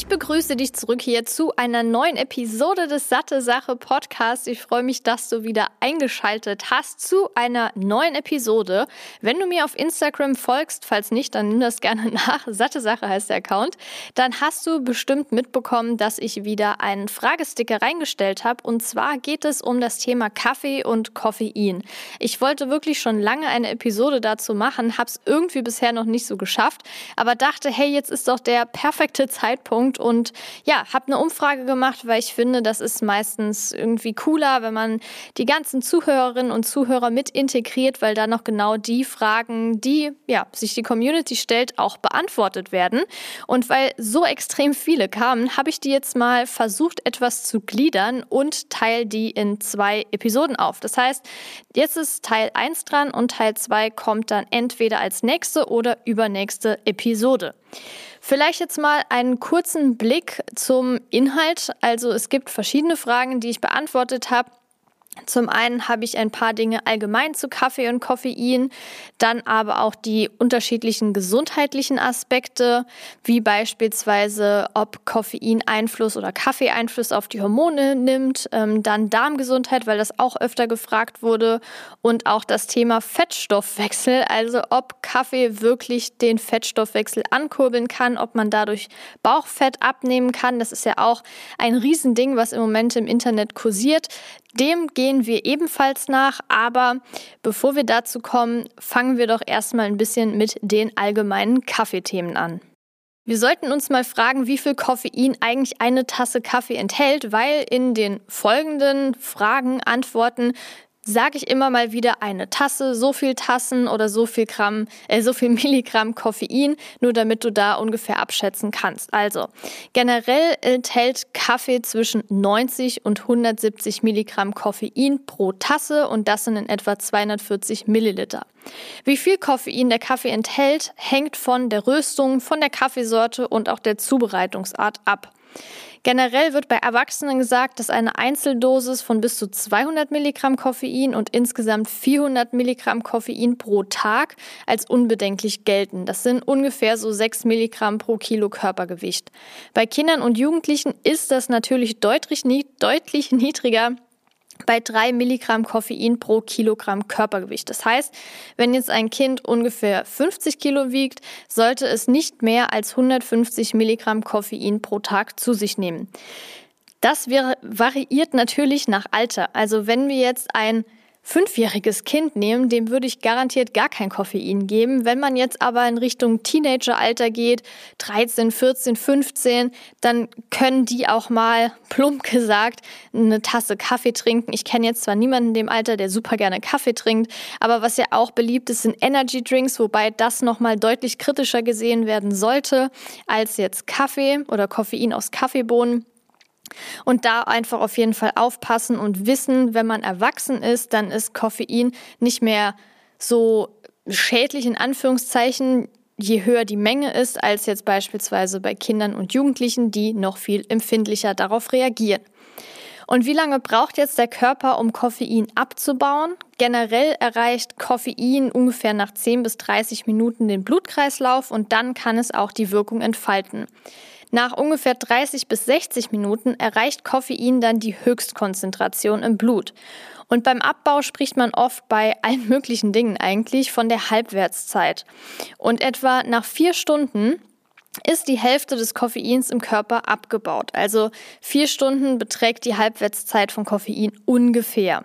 Ich begrüße dich zurück hier zu einer neuen Episode des Satte Sache Podcasts. Ich freue mich, dass du wieder eingeschaltet hast zu einer neuen Episode. Wenn du mir auf Instagram folgst, falls nicht, dann nimm das gerne nach. Satte Sache heißt der Account. Dann hast du bestimmt mitbekommen, dass ich wieder einen Fragesticker reingestellt habe. Und zwar geht es um das Thema Kaffee und Koffein. Ich wollte wirklich schon lange eine Episode dazu machen, habe es irgendwie bisher noch nicht so geschafft, aber dachte, hey, jetzt ist doch der perfekte Zeitpunkt Punkt. Und ja, habe eine Umfrage gemacht, weil ich finde, das ist meistens irgendwie cooler, wenn man die ganzen Zuhörerinnen und Zuhörer mit integriert, weil da noch genau die Fragen, die ja, sich die Community stellt, auch beantwortet werden. Und weil so extrem viele kamen, habe ich die jetzt mal versucht, etwas zu gliedern und teile die in zwei Episoden auf. Das heißt, jetzt ist Teil 1 dran und Teil 2 kommt dann entweder als nächste oder übernächste Episode. Vielleicht jetzt mal einen kurzen Blick zum Inhalt. Also es gibt verschiedene Fragen, die ich beantwortet habe. Zum einen habe ich ein paar Dinge allgemein zu Kaffee und Koffein, dann aber auch die unterschiedlichen gesundheitlichen Aspekte, wie beispielsweise ob Koffein Einfluss oder Kaffee Einfluss auf die Hormone nimmt, ähm, dann Darmgesundheit, weil das auch öfter gefragt wurde und auch das Thema Fettstoffwechsel, also ob Kaffee wirklich den Fettstoffwechsel ankurbeln kann, ob man dadurch Bauchfett abnehmen kann. Das ist ja auch ein Riesending, was im Moment im Internet kursiert. Dem gehen wir ebenfalls nach, aber bevor wir dazu kommen, fangen wir doch erstmal ein bisschen mit den allgemeinen Kaffeethemen an. Wir sollten uns mal fragen, wie viel Koffein eigentlich eine Tasse Kaffee enthält, weil in den folgenden Fragen, Antworten sage ich immer mal wieder eine Tasse, so viel Tassen oder so viel Gramm, äh, so viel Milligramm Koffein, nur damit du da ungefähr abschätzen kannst. Also generell enthält Kaffee zwischen 90 und 170 Milligramm Koffein pro Tasse und das sind in etwa 240 Milliliter. Wie viel Koffein der Kaffee enthält, hängt von der Röstung, von der Kaffeesorte und auch der Zubereitungsart ab. Generell wird bei Erwachsenen gesagt, dass eine Einzeldosis von bis zu 200 Milligramm Koffein und insgesamt 400 Milligramm Koffein pro Tag als unbedenklich gelten. Das sind ungefähr so 6 Milligramm pro Kilo Körpergewicht. Bei Kindern und Jugendlichen ist das natürlich deutlich, deutlich niedriger bei drei Milligramm Koffein pro Kilogramm Körpergewicht. Das heißt, wenn jetzt ein Kind ungefähr 50 Kilo wiegt, sollte es nicht mehr als 150 Milligramm Koffein pro Tag zu sich nehmen. Das variiert natürlich nach Alter. Also wenn wir jetzt ein fünfjähriges Kind nehmen, dem würde ich garantiert gar kein Koffein geben. Wenn man jetzt aber in Richtung Teenageralter geht, 13, 14, 15, dann können die auch mal, plump gesagt, eine Tasse Kaffee trinken. Ich kenne jetzt zwar niemanden in dem Alter, der super gerne Kaffee trinkt, aber was ja auch beliebt ist, sind Energy Drinks, wobei das nochmal deutlich kritischer gesehen werden sollte als jetzt Kaffee oder Koffein aus Kaffeebohnen. Und da einfach auf jeden Fall aufpassen und wissen, wenn man erwachsen ist, dann ist Koffein nicht mehr so schädlich in Anführungszeichen, je höher die Menge ist, als jetzt beispielsweise bei Kindern und Jugendlichen, die noch viel empfindlicher darauf reagieren. Und wie lange braucht jetzt der Körper, um Koffein abzubauen? Generell erreicht Koffein ungefähr nach 10 bis 30 Minuten den Blutkreislauf und dann kann es auch die Wirkung entfalten. Nach ungefähr 30 bis 60 Minuten erreicht Koffein dann die Höchstkonzentration im Blut. Und beim Abbau spricht man oft bei allen möglichen Dingen eigentlich von der Halbwertszeit. Und etwa nach vier Stunden ist die Hälfte des Koffeins im Körper abgebaut. Also vier Stunden beträgt die Halbwertszeit von Koffein ungefähr.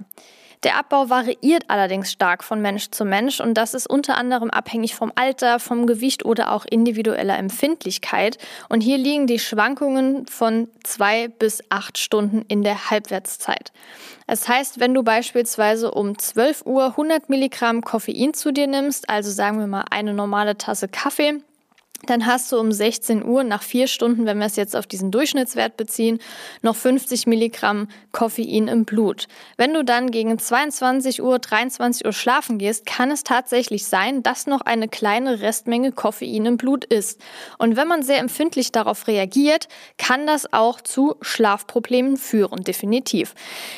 Der Abbau variiert allerdings stark von Mensch zu Mensch und das ist unter anderem abhängig vom Alter, vom Gewicht oder auch individueller Empfindlichkeit. Und hier liegen die Schwankungen von zwei bis acht Stunden in der Halbwertszeit. Das heißt, wenn du beispielsweise um 12 Uhr 100 Milligramm Koffein zu dir nimmst, also sagen wir mal eine normale Tasse Kaffee, dann hast du um 16 Uhr nach vier Stunden, wenn wir es jetzt auf diesen Durchschnittswert beziehen, noch 50 Milligramm Koffein im Blut. Wenn du dann gegen 22 Uhr, 23 Uhr schlafen gehst, kann es tatsächlich sein, dass noch eine kleine Restmenge Koffein im Blut ist. Und wenn man sehr empfindlich darauf reagiert, kann das auch zu Schlafproblemen führen, definitiv.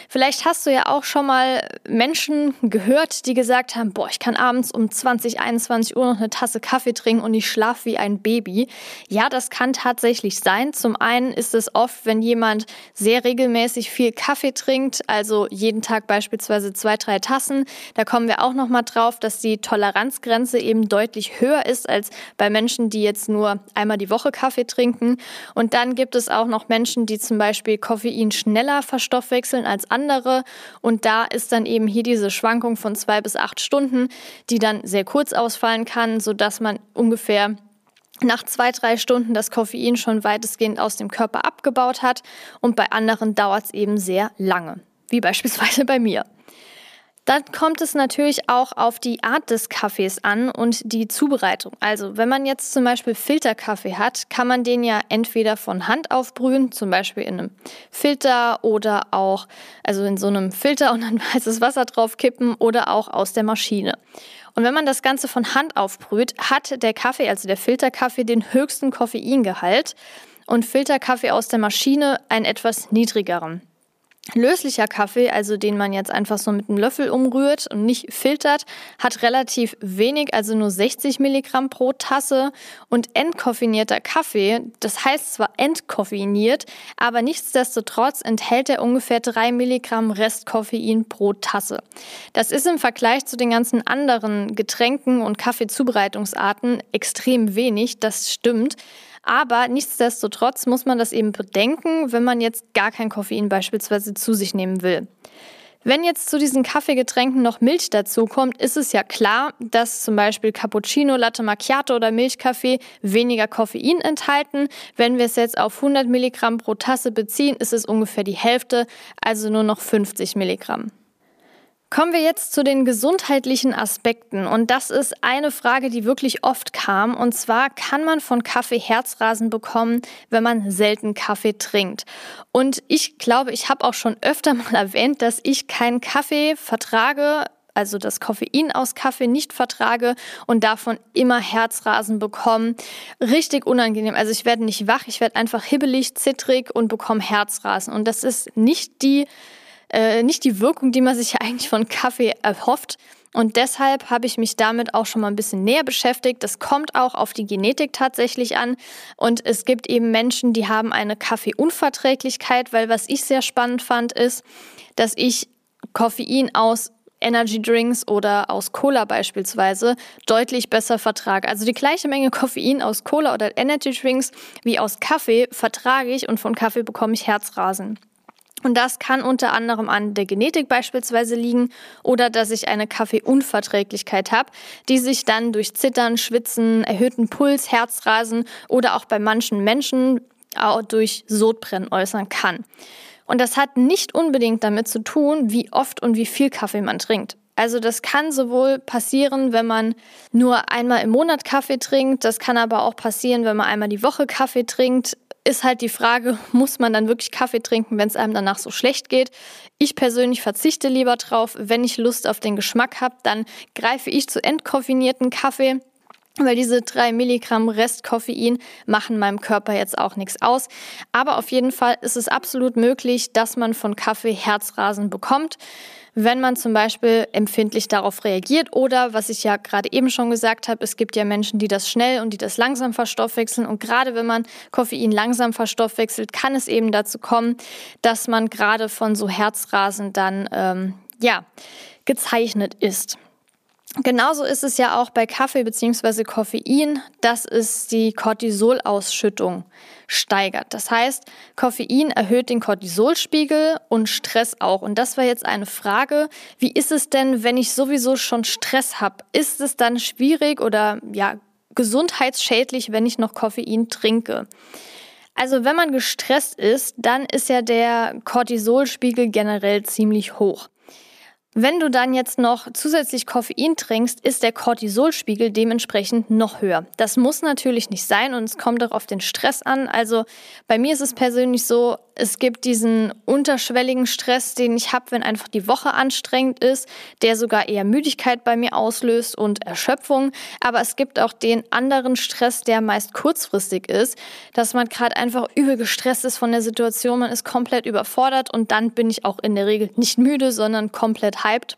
Vielleicht hast du ja auch schon mal Menschen gehört, die gesagt haben, boah, ich kann abends um 20, 21 Uhr noch eine Tasse Kaffee trinken und ich schlafe wie ein Baby. Ja, das kann tatsächlich sein. Zum einen ist es oft, wenn jemand sehr regelmäßig viel Kaffee trinkt, also jeden Tag beispielsweise zwei, drei Tassen. Da kommen wir auch noch mal drauf, dass die Toleranzgrenze eben deutlich höher ist als bei Menschen, die jetzt nur einmal die Woche Kaffee trinken. Und dann gibt es auch noch Menschen, die zum Beispiel Koffein schneller verstoffwechseln als andere. Und da ist dann eben hier diese Schwankung von zwei bis acht Stunden, die dann sehr kurz ausfallen kann, sodass man ungefähr nach zwei, drei Stunden das Koffein schon weitestgehend aus dem Körper abgebaut hat und bei anderen dauert es eben sehr lange, wie beispielsweise bei mir. Dann kommt es natürlich auch auf die Art des Kaffees an und die Zubereitung. Also wenn man jetzt zum Beispiel Filterkaffee hat, kann man den ja entweder von Hand aufbrühen, zum Beispiel in einem Filter oder auch also in so einem Filter und dann heißes Wasser drauf kippen oder auch aus der Maschine. Und wenn man das Ganze von Hand aufbrüht, hat der Kaffee, also der Filterkaffee, den höchsten Koffeingehalt und Filterkaffee aus der Maschine einen etwas niedrigeren. Löslicher Kaffee, also den man jetzt einfach so mit einem Löffel umrührt und nicht filtert, hat relativ wenig, also nur 60 Milligramm pro Tasse. Und entkoffinierter Kaffee, das heißt zwar entkoffiniert, aber nichtsdestotrotz enthält er ungefähr 3 Milligramm Restkoffein pro Tasse. Das ist im Vergleich zu den ganzen anderen Getränken und Kaffeezubereitungsarten extrem wenig, das stimmt. Aber nichtsdestotrotz muss man das eben bedenken, wenn man jetzt gar kein Koffein beispielsweise zu sich nehmen will. Wenn jetzt zu diesen Kaffeegetränken noch Milch dazu kommt, ist es ja klar, dass zum Beispiel Cappuccino, Latte Macchiato oder Milchkaffee weniger Koffein enthalten. Wenn wir es jetzt auf 100 Milligramm pro Tasse beziehen, ist es ungefähr die Hälfte, also nur noch 50 Milligramm. Kommen wir jetzt zu den gesundheitlichen Aspekten. Und das ist eine Frage, die wirklich oft kam. Und zwar kann man von Kaffee Herzrasen bekommen, wenn man selten Kaffee trinkt. Und ich glaube, ich habe auch schon öfter mal erwähnt, dass ich keinen Kaffee vertrage, also das Koffein aus Kaffee nicht vertrage und davon immer Herzrasen bekomme. Richtig unangenehm. Also ich werde nicht wach, ich werde einfach hibbelig, zittrig und bekomme Herzrasen. Und das ist nicht die äh, nicht die Wirkung, die man sich ja eigentlich von Kaffee erhofft. Und deshalb habe ich mich damit auch schon mal ein bisschen näher beschäftigt. Das kommt auch auf die Genetik tatsächlich an. Und es gibt eben Menschen, die haben eine Kaffeeunverträglichkeit, weil was ich sehr spannend fand, ist, dass ich Koffein aus Energy Drinks oder aus Cola beispielsweise deutlich besser vertrage. Also die gleiche Menge Koffein aus Cola oder Energy Drinks wie aus Kaffee vertrage ich und von Kaffee bekomme ich Herzrasen. Und das kann unter anderem an der Genetik beispielsweise liegen oder dass ich eine Kaffeeunverträglichkeit habe, die sich dann durch Zittern, Schwitzen, erhöhten Puls, Herzrasen oder auch bei manchen Menschen auch durch Sodbrennen äußern kann. Und das hat nicht unbedingt damit zu tun, wie oft und wie viel Kaffee man trinkt. Also das kann sowohl passieren, wenn man nur einmal im Monat Kaffee trinkt, das kann aber auch passieren, wenn man einmal die Woche Kaffee trinkt ist halt die Frage, muss man dann wirklich Kaffee trinken, wenn es einem danach so schlecht geht? Ich persönlich verzichte lieber drauf. Wenn ich Lust auf den Geschmack habe, dann greife ich zu entkoffinierten Kaffee. Weil diese drei Milligramm Restkoffein machen meinem Körper jetzt auch nichts aus. Aber auf jeden Fall ist es absolut möglich, dass man von Kaffee Herzrasen bekommt wenn man zum Beispiel empfindlich darauf reagiert oder, was ich ja gerade eben schon gesagt habe, es gibt ja Menschen, die das schnell und die das langsam verstoffwechseln. Und gerade wenn man Koffein langsam verstoffwechselt, kann es eben dazu kommen, dass man gerade von so Herzrasen dann, ähm, ja, gezeichnet ist. Genauso ist es ja auch bei Kaffee bzw. Koffein, dass es die Cortisolausschüttung steigert. Das heißt, Koffein erhöht den Cortisolspiegel und Stress auch. Und das war jetzt eine Frage, wie ist es denn, wenn ich sowieso schon Stress habe? Ist es dann schwierig oder ja, gesundheitsschädlich, wenn ich noch Koffein trinke? Also wenn man gestresst ist, dann ist ja der Cortisolspiegel generell ziemlich hoch. Wenn du dann jetzt noch zusätzlich Koffein trinkst, ist der Cortisolspiegel dementsprechend noch höher. Das muss natürlich nicht sein und es kommt auch auf den Stress an. Also bei mir ist es persönlich so, es gibt diesen unterschwelligen Stress, den ich habe, wenn einfach die Woche anstrengend ist, der sogar eher Müdigkeit bei mir auslöst und Erschöpfung. Aber es gibt auch den anderen Stress, der meist kurzfristig ist, dass man gerade einfach übel gestresst ist von der Situation, man ist komplett überfordert und dann bin ich auch in der Regel nicht müde, sondern komplett hyped.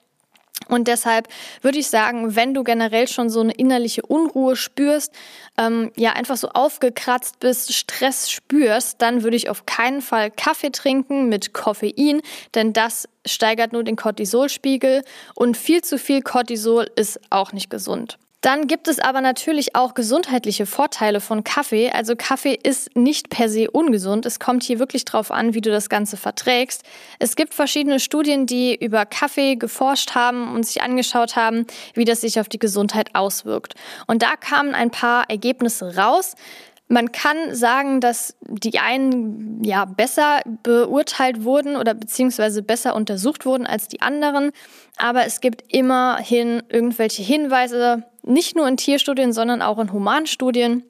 Und deshalb würde ich sagen, wenn du generell schon so eine innerliche Unruhe spürst, ähm, ja einfach so aufgekratzt bist, Stress spürst, dann würde ich auf keinen Fall Kaffee trinken mit Koffein, denn das steigert nur den Cortisolspiegel und viel zu viel Cortisol ist auch nicht gesund. Dann gibt es aber natürlich auch gesundheitliche Vorteile von Kaffee. Also Kaffee ist nicht per se ungesund. Es kommt hier wirklich drauf an, wie du das Ganze verträgst. Es gibt verschiedene Studien, die über Kaffee geforscht haben und sich angeschaut haben, wie das sich auf die Gesundheit auswirkt. Und da kamen ein paar Ergebnisse raus. Man kann sagen, dass die einen ja besser beurteilt wurden oder beziehungsweise besser untersucht wurden als die anderen. Aber es gibt immerhin irgendwelche Hinweise, nicht nur in Tierstudien, sondern auch in Humanstudien.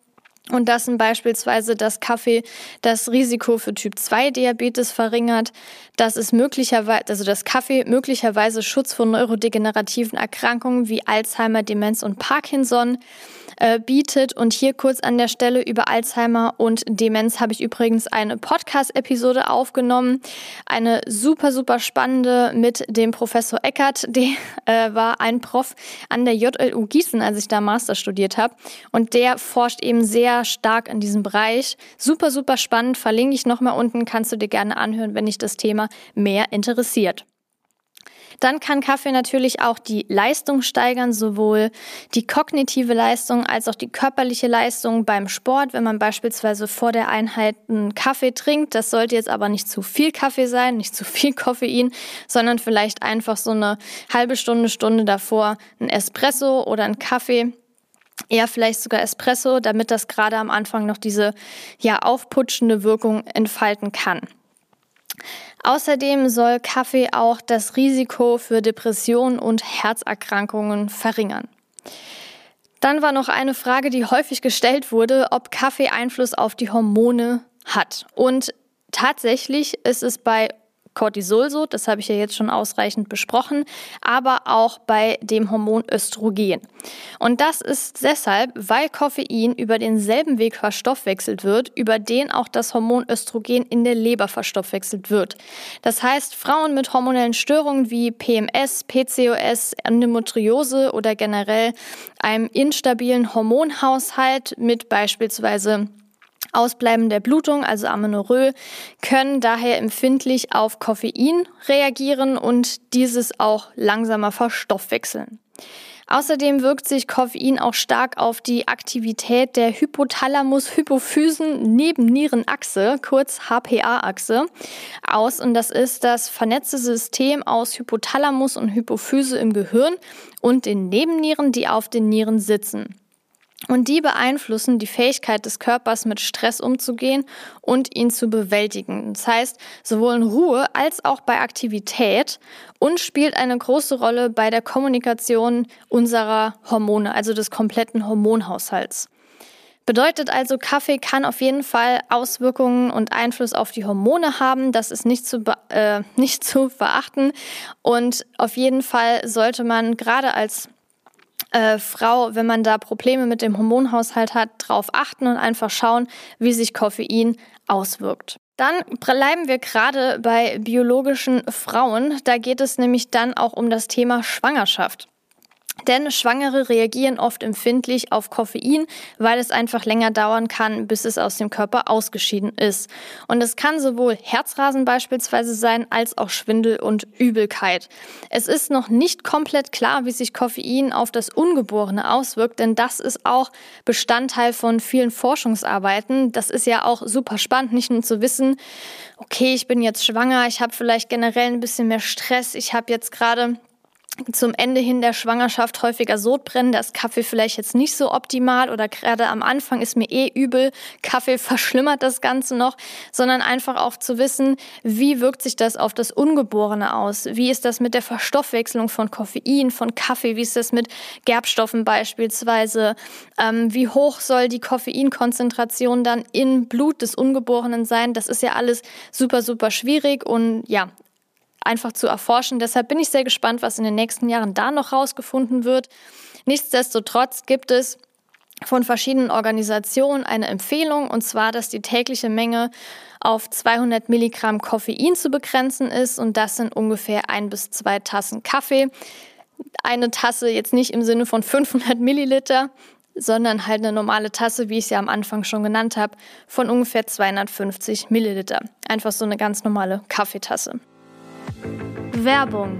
Und das sind beispielsweise, dass Kaffee das Risiko für Typ 2 Diabetes verringert, dass es möglicherweise, also dass Kaffee möglicherweise Schutz vor neurodegenerativen Erkrankungen wie Alzheimer, Demenz und Parkinson äh, bietet. Und hier kurz an der Stelle über Alzheimer und Demenz habe ich übrigens eine Podcast-Episode aufgenommen. Eine super, super spannende mit dem Professor Eckert. Der äh, war ein Prof an der JLU Gießen, als ich da Master studiert habe. Und der forscht eben sehr stark in diesem Bereich. Super, super spannend. Verlinke ich nochmal unten. Kannst du dir gerne anhören, wenn dich das Thema mehr interessiert. Dann kann Kaffee natürlich auch die Leistung steigern, sowohl die kognitive Leistung als auch die körperliche Leistung beim Sport, wenn man beispielsweise vor der Einheit einen Kaffee trinkt. Das sollte jetzt aber nicht zu viel Kaffee sein, nicht zu viel Koffein, sondern vielleicht einfach so eine halbe Stunde, Stunde davor ein Espresso oder ein Kaffee eher vielleicht sogar Espresso, damit das gerade am Anfang noch diese ja aufputschende Wirkung entfalten kann. Außerdem soll Kaffee auch das Risiko für Depressionen und Herzerkrankungen verringern. Dann war noch eine Frage, die häufig gestellt wurde, ob Kaffee Einfluss auf die Hormone hat. Und tatsächlich ist es bei Cortisol so, das habe ich ja jetzt schon ausreichend besprochen, aber auch bei dem Hormon Östrogen. Und das ist deshalb, weil Koffein über denselben Weg verstoffwechselt wird, über den auch das Hormon Östrogen in der Leber verstoffwechselt wird. Das heißt, Frauen mit hormonellen Störungen wie PMS, PCOS, Endometriose oder generell einem instabilen Hormonhaushalt mit beispielsweise Ausbleiben der Blutung, also Amenorrhoe, können daher empfindlich auf Koffein reagieren und dieses auch langsamer verstoffwechseln. Außerdem wirkt sich Koffein auch stark auf die Aktivität der Hypothalamus-Hypophysen-Nebennierenachse, kurz HPA-Achse, aus. Und das ist das vernetzte System aus Hypothalamus und Hypophyse im Gehirn und den Nebennieren, die auf den Nieren sitzen. Und die beeinflussen die Fähigkeit des Körpers, mit Stress umzugehen und ihn zu bewältigen. Das heißt, sowohl in Ruhe als auch bei Aktivität und spielt eine große Rolle bei der Kommunikation unserer Hormone, also des kompletten Hormonhaushalts. Bedeutet also, Kaffee kann auf jeden Fall Auswirkungen und Einfluss auf die Hormone haben. Das ist nicht zu, äh, nicht zu verachten. Und auf jeden Fall sollte man gerade als äh, Frau, wenn man da Probleme mit dem Hormonhaushalt hat, darauf achten und einfach schauen, wie sich Koffein auswirkt. Dann bleiben wir gerade bei biologischen Frauen. Da geht es nämlich dann auch um das Thema Schwangerschaft. Denn Schwangere reagieren oft empfindlich auf Koffein, weil es einfach länger dauern kann, bis es aus dem Körper ausgeschieden ist. Und es kann sowohl Herzrasen beispielsweise sein, als auch Schwindel und Übelkeit. Es ist noch nicht komplett klar, wie sich Koffein auf das Ungeborene auswirkt, denn das ist auch Bestandteil von vielen Forschungsarbeiten. Das ist ja auch super spannend, nicht nur zu wissen, okay, ich bin jetzt schwanger, ich habe vielleicht generell ein bisschen mehr Stress, ich habe jetzt gerade zum Ende hin der Schwangerschaft häufiger Sodbrennen, da ist Kaffee vielleicht jetzt nicht so optimal oder gerade am Anfang ist mir eh übel, Kaffee verschlimmert das Ganze noch, sondern einfach auch zu wissen, wie wirkt sich das auf das Ungeborene aus? Wie ist das mit der Verstoffwechslung von Koffein, von Kaffee? Wie ist das mit Gerbstoffen beispielsweise? Ähm, wie hoch soll die Koffeinkonzentration dann im Blut des Ungeborenen sein? Das ist ja alles super, super schwierig und ja, einfach zu erforschen. Deshalb bin ich sehr gespannt, was in den nächsten Jahren da noch rausgefunden wird. Nichtsdestotrotz gibt es von verschiedenen Organisationen eine Empfehlung, und zwar, dass die tägliche Menge auf 200 Milligramm Koffein zu begrenzen ist, und das sind ungefähr ein bis zwei Tassen Kaffee. Eine Tasse jetzt nicht im Sinne von 500 Milliliter, sondern halt eine normale Tasse, wie ich es ja am Anfang schon genannt habe, von ungefähr 250 Milliliter. Einfach so eine ganz normale Kaffeetasse. Werbung.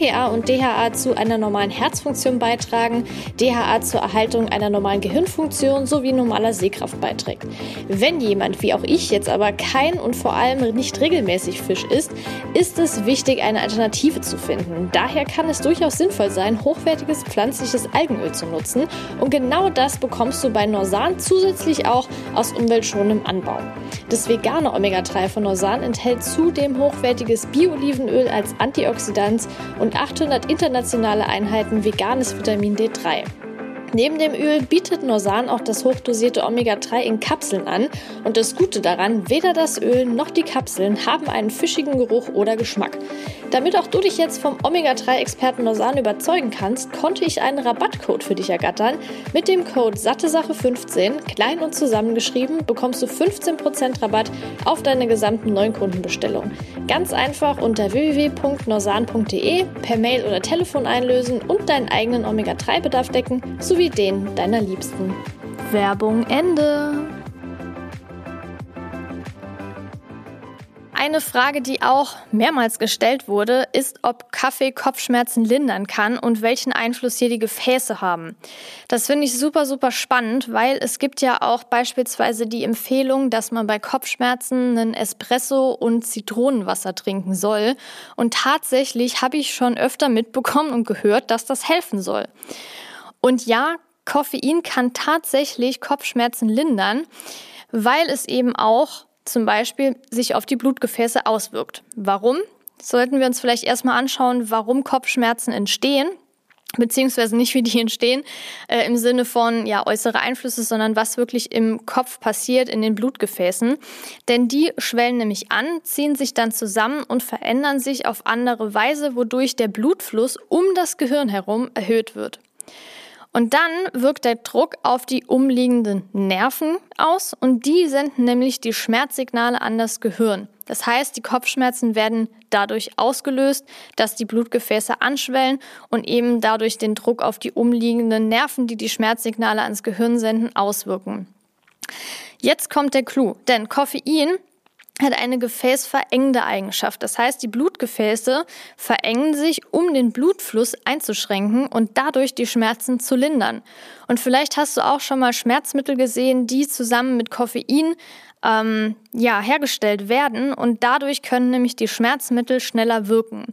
EPA und DHA zu einer normalen Herzfunktion beitragen, DHA zur Erhaltung einer normalen Gehirnfunktion sowie normaler Sehkraft beiträgt. Wenn jemand, wie auch ich jetzt aber kein und vor allem nicht regelmäßig Fisch isst, ist es wichtig, eine Alternative zu finden. Daher kann es durchaus sinnvoll sein, hochwertiges pflanzliches Algenöl zu nutzen und genau das bekommst du bei Norsan zusätzlich auch aus umweltschonendem Anbau. Das vegane Omega-3 von Norsan enthält zudem hochwertiges Bio-Olivenöl als Antioxidant und 800 internationale Einheiten veganes Vitamin D3. Neben dem Öl bietet Norsan auch das hochdosierte Omega-3 in Kapseln an und das Gute daran, weder das Öl noch die Kapseln haben einen fischigen Geruch oder Geschmack. Damit auch du dich jetzt vom Omega-3-Experten Norsan überzeugen kannst, konnte ich einen Rabattcode für dich ergattern. Mit dem Code SatteSache15, klein und zusammengeschrieben, bekommst du 15% Rabatt auf deine gesamten Neukundenbestellungen. Ganz einfach unter www.norsan.de per Mail oder Telefon einlösen und deinen eigenen Omega-3-Bedarf decken, sowie den deiner Liebsten. Werbung Ende. Eine Frage, die auch mehrmals gestellt wurde, ist, ob Kaffee Kopfschmerzen lindern kann und welchen Einfluss hier die Gefäße haben. Das finde ich super, super spannend, weil es gibt ja auch beispielsweise die Empfehlung, dass man bei Kopfschmerzen einen Espresso und Zitronenwasser trinken soll. Und tatsächlich habe ich schon öfter mitbekommen und gehört, dass das helfen soll. Und ja, Koffein kann tatsächlich Kopfschmerzen lindern, weil es eben auch zum Beispiel sich auf die Blutgefäße auswirkt. Warum? Sollten wir uns vielleicht erstmal anschauen, warum Kopfschmerzen entstehen beziehungsweise nicht wie die entstehen äh, im Sinne von ja äußere Einflüsse, sondern was wirklich im Kopf passiert in den Blutgefäßen, denn die schwellen nämlich an, ziehen sich dann zusammen und verändern sich auf andere Weise, wodurch der Blutfluss um das Gehirn herum erhöht wird. Und dann wirkt der Druck auf die umliegenden Nerven aus und die senden nämlich die Schmerzsignale an das Gehirn. Das heißt, die Kopfschmerzen werden dadurch ausgelöst, dass die Blutgefäße anschwellen und eben dadurch den Druck auf die umliegenden Nerven, die die Schmerzsignale ans Gehirn senden, auswirken. Jetzt kommt der Clou, denn Koffein hat eine gefäßverengende Eigenschaft. Das heißt, die Blutgefäße verengen sich, um den Blutfluss einzuschränken und dadurch die Schmerzen zu lindern. Und vielleicht hast du auch schon mal Schmerzmittel gesehen, die zusammen mit Koffein ähm, ja, hergestellt werden und dadurch können nämlich die Schmerzmittel schneller wirken.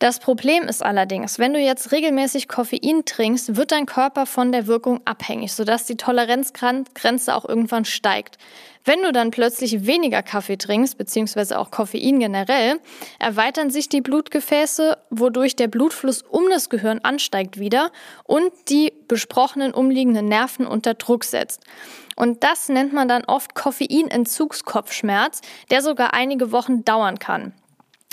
Das Problem ist allerdings, wenn du jetzt regelmäßig Koffein trinkst, wird dein Körper von der Wirkung abhängig, sodass die Toleranzgrenze auch irgendwann steigt. Wenn du dann plötzlich weniger Kaffee trinkst, beziehungsweise auch Koffein generell, erweitern sich die Blutgefäße, wodurch der Blutfluss um das Gehirn ansteigt wieder und die besprochenen umliegenden Nerven unter Druck setzt. Und das nennt man dann oft Koffeinentzugskopfschmerz, der sogar einige Wochen dauern kann.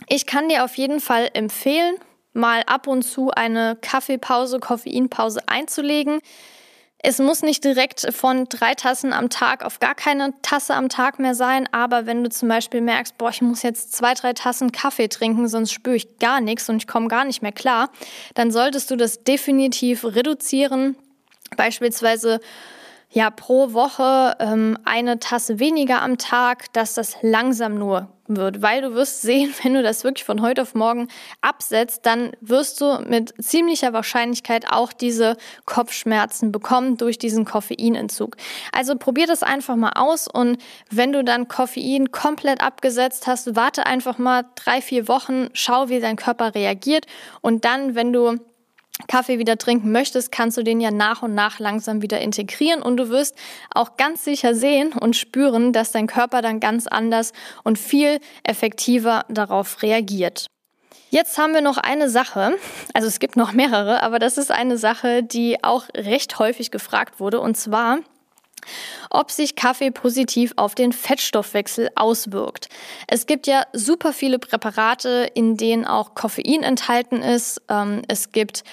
Ich kann dir auf jeden Fall empfehlen, mal ab und zu eine Kaffeepause, Koffeinpause einzulegen. Es muss nicht direkt von drei Tassen am Tag auf gar keine Tasse am Tag mehr sein, aber wenn du zum Beispiel merkst, boah, ich muss jetzt zwei, drei Tassen Kaffee trinken, sonst spüre ich gar nichts und ich komme gar nicht mehr klar, dann solltest du das definitiv reduzieren. Beispielsweise ja pro Woche ähm, eine Tasse weniger am Tag, dass das langsam nur wird, weil du wirst sehen, wenn du das wirklich von heute auf morgen absetzt, dann wirst du mit ziemlicher Wahrscheinlichkeit auch diese Kopfschmerzen bekommen durch diesen Koffeinentzug. Also probier das einfach mal aus und wenn du dann Koffein komplett abgesetzt hast, warte einfach mal drei, vier Wochen, schau, wie dein Körper reagiert und dann, wenn du Kaffee wieder trinken möchtest, kannst du den ja nach und nach langsam wieder integrieren und du wirst auch ganz sicher sehen und spüren, dass dein Körper dann ganz anders und viel effektiver darauf reagiert. Jetzt haben wir noch eine Sache, also es gibt noch mehrere, aber das ist eine Sache, die auch recht häufig gefragt wurde und zwar, ob sich Kaffee positiv auf den Fettstoffwechsel auswirkt. Es gibt ja super viele Präparate, in denen auch Koffein enthalten ist. Ähm, es gibt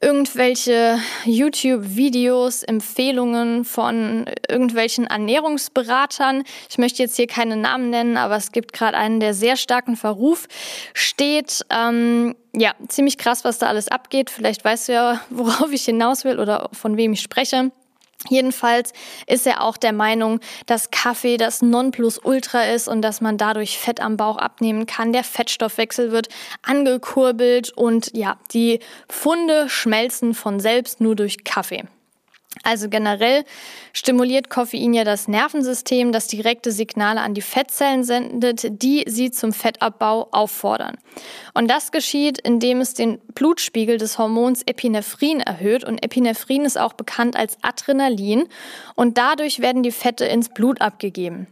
irgendwelche YouTube-Videos, Empfehlungen von irgendwelchen Ernährungsberatern. Ich möchte jetzt hier keine Namen nennen, aber es gibt gerade einen, der sehr starken Verruf steht. Ähm, ja, ziemlich krass, was da alles abgeht. Vielleicht weißt du ja, worauf ich hinaus will oder von wem ich spreche. Jedenfalls ist er auch der Meinung, dass Kaffee das Nonplusultra ist und dass man dadurch Fett am Bauch abnehmen kann. Der Fettstoffwechsel wird angekurbelt und ja, die Funde schmelzen von selbst nur durch Kaffee. Also generell stimuliert Koffein ja das Nervensystem, das direkte Signale an die Fettzellen sendet, die sie zum Fettabbau auffordern. Und das geschieht, indem es den Blutspiegel des Hormons Epinephrin erhöht. Und Epinephrin ist auch bekannt als Adrenalin. Und dadurch werden die Fette ins Blut abgegeben.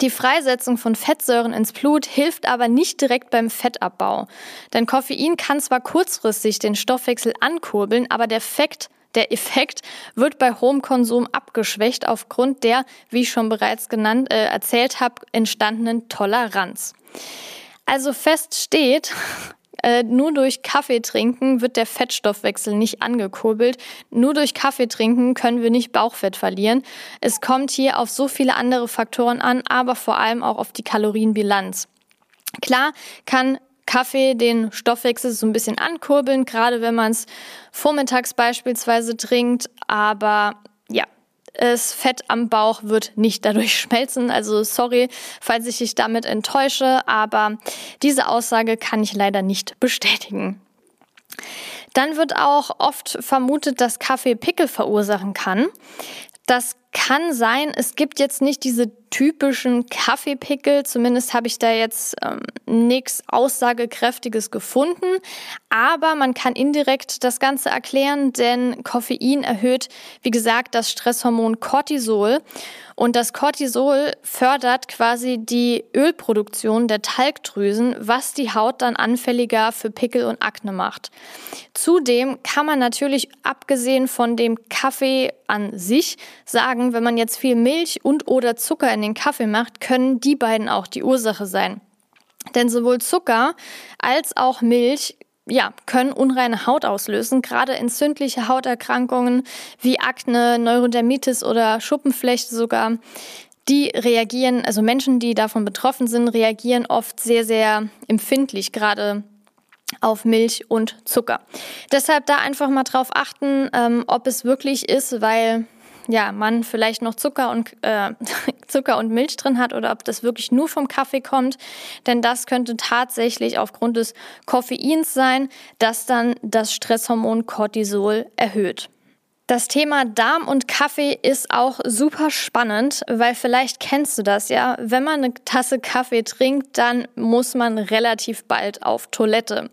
Die Freisetzung von Fettsäuren ins Blut hilft aber nicht direkt beim Fettabbau. Denn Koffein kann zwar kurzfristig den Stoffwechsel ankurbeln, aber der Effekt der Effekt wird bei hohem Konsum abgeschwächt aufgrund der, wie ich schon bereits genannt, äh, erzählt habe, entstandenen Toleranz. Also fest steht, äh, nur durch Kaffee trinken wird der Fettstoffwechsel nicht angekurbelt. Nur durch Kaffee trinken können wir nicht Bauchfett verlieren. Es kommt hier auf so viele andere Faktoren an, aber vor allem auch auf die Kalorienbilanz. Klar kann Kaffee den Stoffwechsel so ein bisschen ankurbeln, gerade wenn man es vormittags beispielsweise trinkt. Aber ja, das Fett am Bauch wird nicht dadurch schmelzen. Also sorry, falls ich dich damit enttäusche, aber diese Aussage kann ich leider nicht bestätigen. Dann wird auch oft vermutet, dass Kaffee Pickel verursachen kann. Das kann sein, es gibt jetzt nicht diese typischen Kaffeepickel, zumindest habe ich da jetzt ähm, nichts Aussagekräftiges gefunden, aber man kann indirekt das Ganze erklären, denn Koffein erhöht, wie gesagt, das Stresshormon Cortisol. Und das Cortisol fördert quasi die Ölproduktion der Talgdrüsen, was die Haut dann anfälliger für Pickel und Akne macht. Zudem kann man natürlich, abgesehen von dem Kaffee an sich, sagen, wenn man jetzt viel Milch und oder Zucker in den Kaffee macht, können die beiden auch die Ursache sein. Denn sowohl Zucker als auch Milch ja, können unreine Haut auslösen. Gerade entzündliche Hauterkrankungen wie Akne, Neurodermitis oder Schuppenflechte sogar, die reagieren, also Menschen, die davon betroffen sind, reagieren oft sehr, sehr empfindlich, gerade auf Milch und Zucker. Deshalb da einfach mal drauf achten, ähm, ob es wirklich ist, weil ja, man vielleicht noch Zucker und, äh, Zucker und Milch drin hat oder ob das wirklich nur vom Kaffee kommt. Denn das könnte tatsächlich aufgrund des Koffeins sein, das dann das Stresshormon Cortisol erhöht. Das Thema Darm und Kaffee ist auch super spannend, weil vielleicht kennst du das ja. Wenn man eine Tasse Kaffee trinkt, dann muss man relativ bald auf Toilette.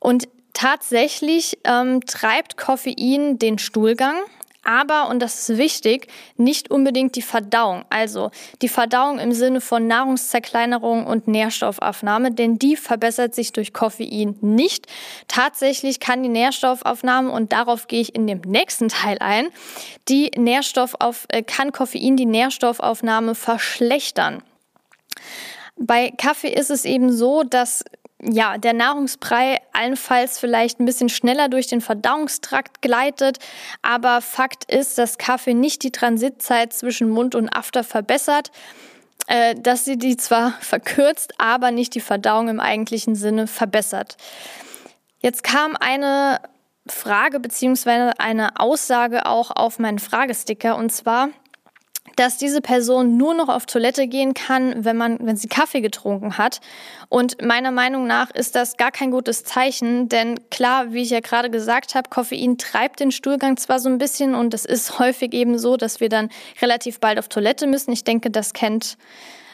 Und tatsächlich ähm, treibt Koffein den Stuhlgang aber, und das ist wichtig, nicht unbedingt die Verdauung. Also die Verdauung im Sinne von Nahrungszerkleinerung und Nährstoffaufnahme, denn die verbessert sich durch Koffein nicht. Tatsächlich kann die Nährstoffaufnahme, und darauf gehe ich in dem nächsten Teil ein, die Nährstoffauf, äh, kann Koffein die Nährstoffaufnahme verschlechtern. Bei Kaffee ist es eben so, dass ja, der Nahrungsbrei allenfalls vielleicht ein bisschen schneller durch den Verdauungstrakt gleitet. Aber Fakt ist, dass Kaffee nicht die Transitzeit zwischen Mund und After verbessert äh, dass sie die zwar verkürzt, aber nicht die Verdauung im eigentlichen Sinne verbessert. Jetzt kam eine Frage beziehungsweise eine Aussage auch auf meinen Fragesticker und zwar, dass diese Person nur noch auf Toilette gehen kann, wenn man, wenn sie Kaffee getrunken hat. Und meiner Meinung nach ist das gar kein gutes Zeichen, denn klar, wie ich ja gerade gesagt habe, Koffein treibt den Stuhlgang zwar so ein bisschen und es ist häufig eben so, dass wir dann relativ bald auf Toilette müssen. Ich denke, das kennt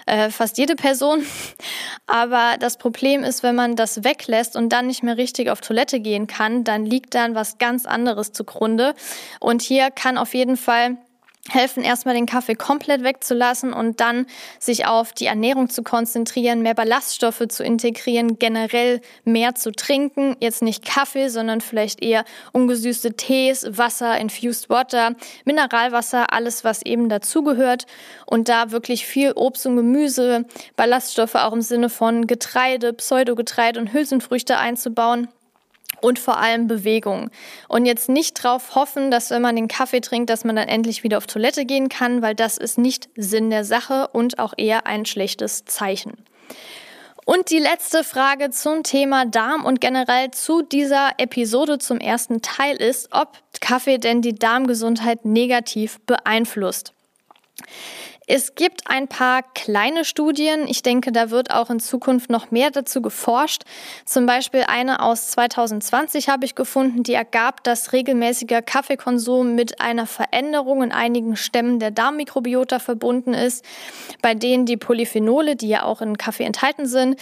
äh, fast jede Person. Aber das Problem ist, wenn man das weglässt und dann nicht mehr richtig auf Toilette gehen kann, dann liegt dann was ganz anderes zugrunde. Und hier kann auf jeden Fall helfen, erstmal den Kaffee komplett wegzulassen und dann sich auf die Ernährung zu konzentrieren, mehr Ballaststoffe zu integrieren, generell mehr zu trinken. Jetzt nicht Kaffee, sondern vielleicht eher ungesüßte Tees, Wasser, Infused Water, Mineralwasser, alles, was eben dazugehört. Und da wirklich viel Obst und Gemüse, Ballaststoffe auch im Sinne von Getreide, Pseudogetreide und Hülsenfrüchte einzubauen und vor allem Bewegung. Und jetzt nicht drauf hoffen, dass wenn man den Kaffee trinkt, dass man dann endlich wieder auf Toilette gehen kann, weil das ist nicht Sinn der Sache und auch eher ein schlechtes Zeichen. Und die letzte Frage zum Thema Darm und generell zu dieser Episode zum ersten Teil ist, ob Kaffee denn die Darmgesundheit negativ beeinflusst. Es gibt ein paar kleine Studien. Ich denke, da wird auch in Zukunft noch mehr dazu geforscht. Zum Beispiel eine aus 2020 habe ich gefunden, die ergab, dass regelmäßiger Kaffeekonsum mit einer Veränderung in einigen Stämmen der Darmmikrobiota verbunden ist, bei denen die Polyphenole, die ja auch in Kaffee enthalten sind,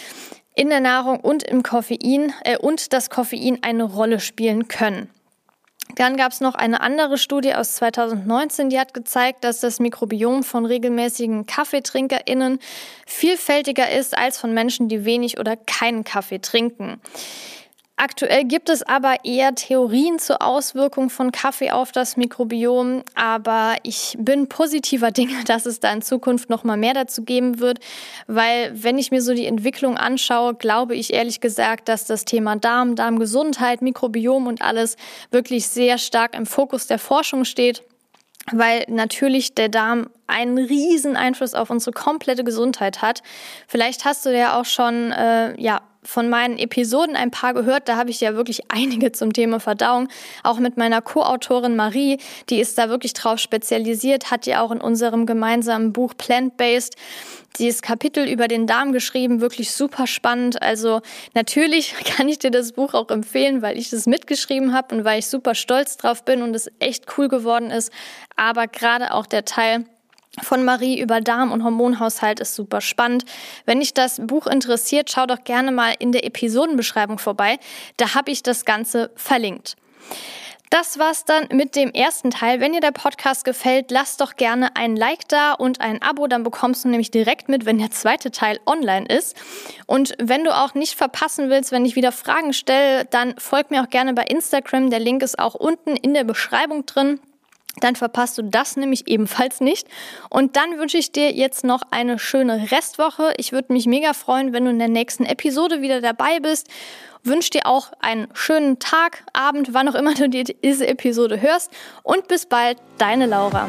in der Nahrung und im Koffein äh, und das Koffein eine Rolle spielen können. Dann gab es noch eine andere Studie aus 2019, die hat gezeigt, dass das Mikrobiom von regelmäßigen KaffeetrinkerInnen vielfältiger ist als von Menschen, die wenig oder keinen Kaffee trinken. Aktuell gibt es aber eher Theorien zur Auswirkung von Kaffee auf das Mikrobiom, aber ich bin positiver Dinge, dass es da in Zukunft noch mal mehr dazu geben wird, weil wenn ich mir so die Entwicklung anschaue, glaube ich ehrlich gesagt, dass das Thema Darm, Darmgesundheit, Mikrobiom und alles wirklich sehr stark im Fokus der Forschung steht weil natürlich der Darm einen riesen Einfluss auf unsere komplette Gesundheit hat. Vielleicht hast du ja auch schon äh, ja von meinen Episoden ein paar gehört. Da habe ich ja wirklich einige zum Thema Verdauung. Auch mit meiner Co-Autorin Marie, die ist da wirklich drauf spezialisiert, hat ja auch in unserem gemeinsamen Buch Plant-Based dieses Kapitel über den Darm geschrieben. Wirklich super spannend. Also natürlich kann ich dir das Buch auch empfehlen, weil ich es mitgeschrieben habe und weil ich super stolz drauf bin und es echt cool geworden ist. Aber gerade auch der Teil, von Marie über Darm- und Hormonhaushalt ist super spannend. Wenn dich das Buch interessiert, schau doch gerne mal in der Episodenbeschreibung vorbei. Da habe ich das Ganze verlinkt. Das war's dann mit dem ersten Teil. Wenn dir der Podcast gefällt, lass doch gerne ein Like da und ein Abo, dann bekommst du nämlich direkt mit, wenn der zweite Teil online ist. Und wenn du auch nicht verpassen willst, wenn ich wieder Fragen stelle, dann folg mir auch gerne bei Instagram. Der Link ist auch unten in der Beschreibung drin. Dann verpasst du das nämlich ebenfalls nicht. Und dann wünsche ich dir jetzt noch eine schöne Restwoche. Ich würde mich mega freuen, wenn du in der nächsten Episode wieder dabei bist. Wünsche dir auch einen schönen Tag, Abend, wann auch immer du diese Episode hörst. Und bis bald, deine Laura.